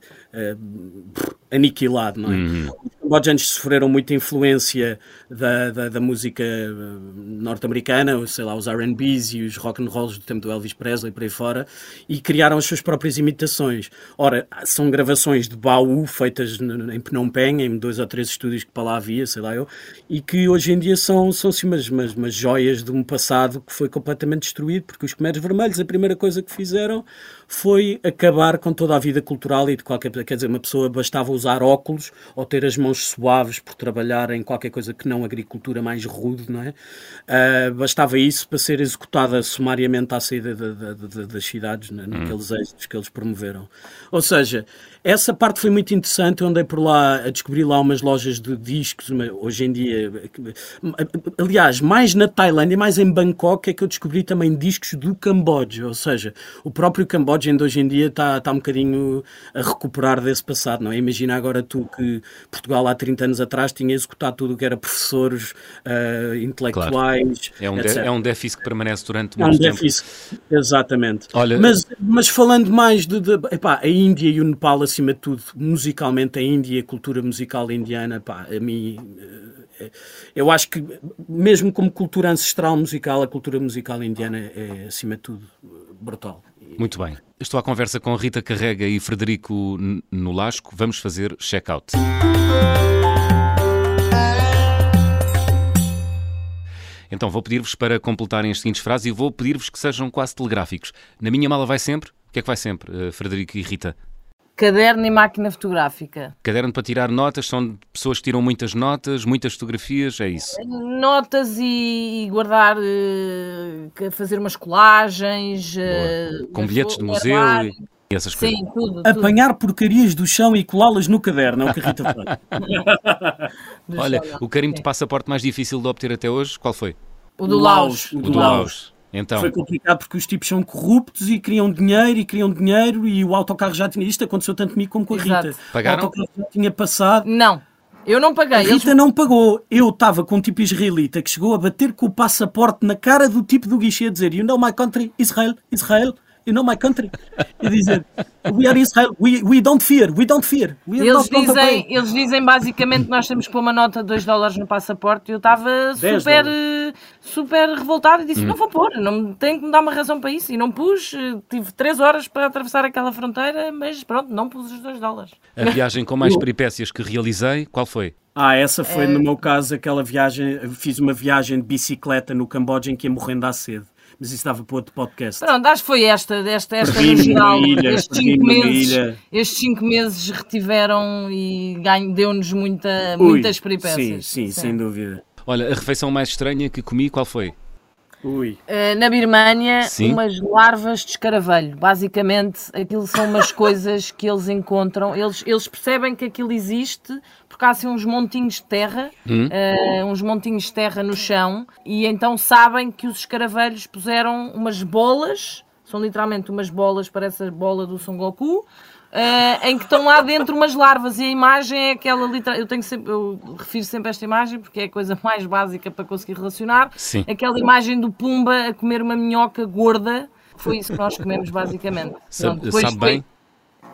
aniquilado. Não é? Uhum. Os cambojanos sofreram muita influência da, da, da música eh, norte-americana, sei lá, os R&Bs e os rock and rolls do tempo do Elvis Presley por aí fora, e criaram as suas próprias imitações. Ora, são gravações de baú feitas em Phnom Penh, em dois ou três estúdios que para lá havia, sei lá eu, e que hoje em dia são, são assim, umas, umas, umas joias de um passado que foi completamente destruído, porque os Khmeres Vermelhos, a primeira coisa que fizeram foi acabar com toda a vida cultural e de qualquer quer dizer, uma pessoa bastava usar óculos ou ter as mãos suaves por trabalhar em qualquer coisa que não agricultura mais rude, não é? Uh, bastava isso para ser executada sumariamente à saída de, de, de, das cidades, né, naqueles hum. êxitos que eles promoveram. Ou seja, essa parte foi muito interessante. Eu andei por lá a descobrir lá umas lojas de discos. Hoje em dia, aliás, mais na Tailândia, mais em Bangkok, é que eu descobri também discos do Camboja. Ou seja, o próprio Camboja ainda hoje em dia está, está um bocadinho a recuperar desse passado. Não é? Imagina agora tu que Portugal há 30 anos atrás tinha executado tudo o que era professores, uh, intelectuais. Claro. É, um é um déficit que permanece durante muito tempo. É um déficit, exatamente. Olha... Mas, mas falando mais de, de epá, a Índia e o Nepal, acima de tudo, musicalmente, a Índia, a cultura musical indiana, pá, a mim, eh, eu acho que, mesmo como cultura ancestral musical, a cultura musical indiana é, acima de tudo, brutal. Muito bem. Estou à conversa com Rita Carrega e Frederico Nolasco. Vamos fazer check-out. Então vou pedir-vos para completarem as seguintes frases e vou pedir-vos que sejam quase telegráficos. Na minha mala vai sempre? O que é que vai sempre, eh, Frederico e Rita? Caderno e máquina fotográfica. Caderno para tirar notas, são pessoas que tiram muitas notas, muitas fotografias, é isso? Notas e, guardar, uh, fazer umas colagens. Uh, Com bilhetes de museu e, e essas coisas. Sim, tudo, Apanhar porcarias do chão e colá-las no caderno, é o que a Rita faz. Olha, o carimbo de passaporte mais difícil de obter até hoje, qual foi? O do Laos. O do, Laos. Então. Foi complicado porque os tipos são corruptos e queriam dinheiro e queriam dinheiro e o autocarro já tinha. Isto aconteceu tanto comigo como com a Exato. Rita. Pagaram? O autocarro já tinha passado. Não. Eu não paguei. A Rita Eles... não pagou. Eu estava com um tipo israelita que chegou a bater com o passaporte na cara do tipo do guichê a dizer You know my country, Israel, Israel you know my country. E dizer, we are Israel, we, we don't fear, we don't fear. We eles, dizem, eles dizem basicamente que nós temos que pôr uma nota de 2 dólares no passaporte e eu estava super, super revoltado e disse, hum. não vou pôr, não, tenho que me dar uma razão para isso. E não pus, tive 3 horas para atravessar aquela fronteira, mas pronto, não pus os 2 dólares. A viagem com mais peripécias que realizei, qual foi? Ah, essa foi, é... no meu caso, aquela viagem, fiz uma viagem de bicicleta no Camboja em que ia morrendo à sede mas isso dava para outro podcast. Pronto, acho que foi esta, esta, esta no geral. estes, cinco meses, estes cinco meses retiveram e deu-nos muita, muitas peripécias. Sim, sim, sim, sem dúvida. Olha, a refeição mais estranha que comi, qual foi? Uh, na Birmânia, Sim. umas larvas de escaravelho. Basicamente, aquilo são umas [LAUGHS] coisas que eles encontram. Eles, eles percebem que aquilo existe assim uns montinhos de terra, hum. uh, uns montinhos de terra no chão, e então sabem que os escaravelhos puseram umas bolas, são literalmente umas bolas, parece a bola do Son Goku, uh, em que estão lá dentro umas larvas e a imagem é aquela literal. Eu tenho sempre, eu refiro sempre a esta imagem porque é a coisa mais básica para conseguir relacionar. Sim. Aquela imagem do Pumba a comer uma minhoca gorda. Foi isso que nós comemos basicamente. Pronto, sabe bem?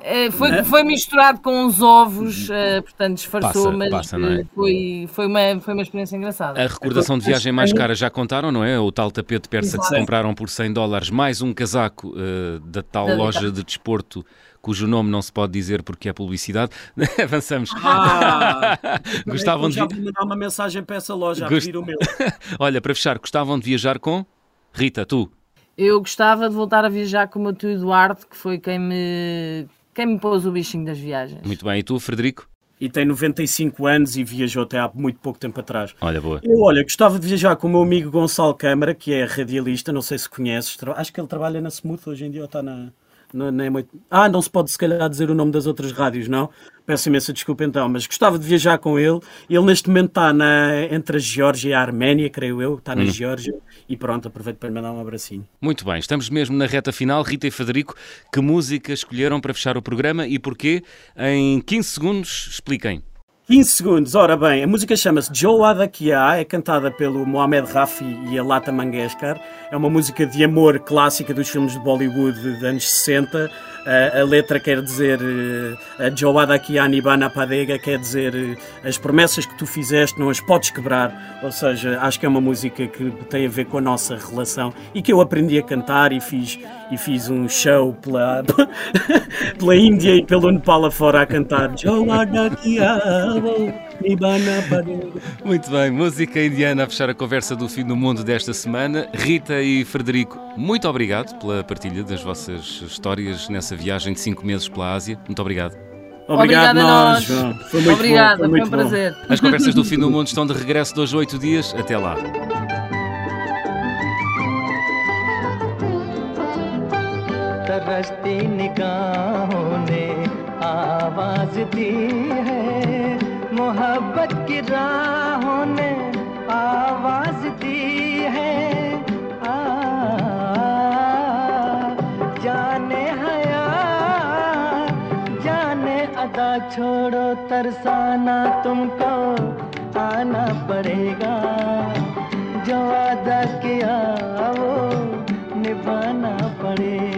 Eh, foi, foi, foi, misturado com os ovos, uh, portanto disfarçou, passa, mas passa, é? foi, foi, uma, foi uma experiência engraçada. A recordação de viagem mais cara já contaram, não é? O tal tapete persa Exato. que se compraram por 100 dólares, mais um casaco uh, da tal da loja de desporto cujo nome não se pode dizer porque é publicidade. [LAUGHS] Avançamos. Ah, [LAUGHS] gostavam de. Já vou mandar uma mensagem para essa loja a pedir o meu. [LAUGHS] Olha, para fechar, gostavam de viajar com Rita, tu? Eu gostava de voltar a viajar com o meu tio Eduardo, que foi quem me, quem me pôs o bichinho das viagens. Muito bem, e tu, Frederico? E tem 95 anos e viajou até há muito pouco tempo atrás. Olha, boa. Eu, olha, gostava de viajar com o meu amigo Gonçalo Câmara, que é radialista, não sei se conheces, acho que ele trabalha na Smooth hoje em dia ou está na, não, não é muito... Ah, não se pode se calhar dizer o nome das outras rádios, não? Peço imensa desculpa então, mas gostava de viajar com ele. Ele neste momento está na, entre a Geórgia e a Arménia, creio eu, está na hum. Geórgia. E pronto, aproveito para lhe mandar um abracinho. Muito bem, estamos mesmo na reta final. Rita e Federico, que música escolheram para fechar o programa e porquê? Em 15 segundos, expliquem. 15 segundos, ora bem, a música chama-se Joa Adakia, é cantada pelo Mohamed Rafi e a Lata Mangeshkar. É uma música de amor clássica dos filmes de Bollywood dos anos 60 a, letra quer dizer eh, a Joada aqui Nibana Padega quer dizer eh, as promessas que tu fizeste não as podes quebrar. Ou seja, acho que é uma música que tem a ver com a nossa relação e que eu aprendi a cantar e fiz, e fiz um show pela, [LAUGHS] pela Índia e pelo Nepal afora a cantar Joada aqui muito bem, música indiana a fechar a conversa do fim do mundo desta semana. Rita e Frederico, muito obrigado pela partilha das vossas histórias nessa viagem de cinco meses pela Ásia. Muito obrigado. Obrigado a nós, João. Foi muito Obrigada, bom, foi, foi um prazer. As conversas do fim do mundo estão de regresso dois oito dias. Até lá. तरसती निगाहों ने आवाज दी है मोहब्बत की राहों ने आवाज़ दी है। आ, जाने जाने अदा छोड़ो तरसाना तुमको आना पड़ेगा। जो अदा किया वो निभाना पड़ेगा।